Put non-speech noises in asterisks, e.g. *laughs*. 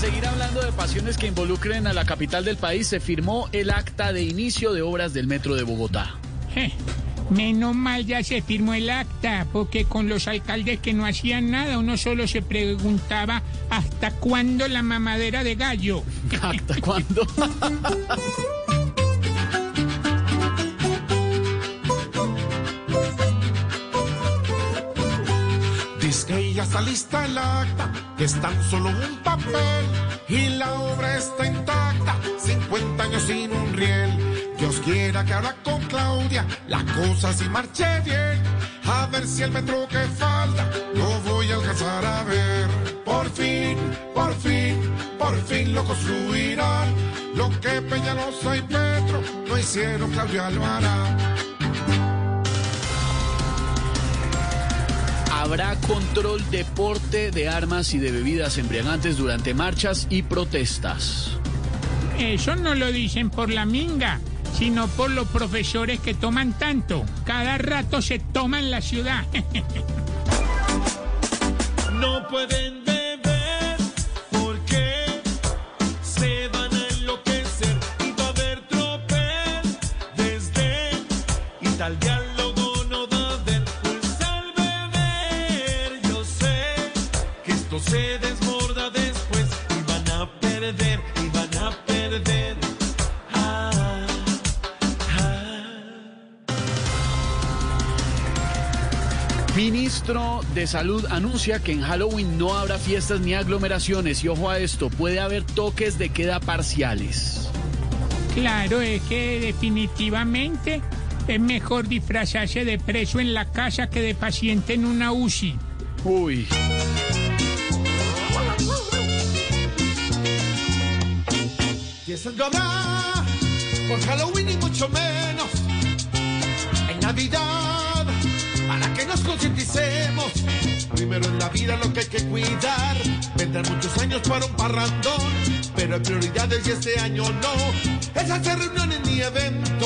seguir hablando de pasiones que involucren a la capital del país, se firmó el acta de inicio de obras del metro de Bogotá. Je, Menos mal ya se firmó el acta, porque con los alcaldes que no hacían nada, uno solo se preguntaba hasta cuándo la mamadera de gallo. *laughs* ¿Hasta cuándo? *laughs* Dice ya está lista el acta, que es tan solo un papel y la obra está intacta, 50 años sin un riel. Dios quiera que ahora con Claudia la cosa sí marche bien, a ver si el metro que falta lo voy a alcanzar a ver. Por fin, por fin, por fin lo construirán, lo que Peñalosa y Petro no hicieron, Claudia lo hará. Habrá control de porte de armas y de bebidas embriagantes durante marchas y protestas. Eso no lo dicen por la minga, sino por los profesores que toman tanto. Cada rato se toma en la ciudad. *laughs* No pueden beber porque se van a enloquecer y va a haber tropel desde y se desborda después y van a perder y van a perder. Ah, ah. Ministro de Salud anuncia que en Halloween no habrá fiestas ni aglomeraciones y ojo a esto, puede haber toques de queda parciales. Claro, es que definitivamente es mejor disfrazarse de preso en la casa que de paciente en una UCI. Uy, Habrá por Halloween y mucho menos en Navidad para que nos concienticemos. Primero en la vida lo que hay que cuidar. Vendrán muchos años para un parrandón, pero hay prioridades y este año no. Es hacer reuniones ni eventos.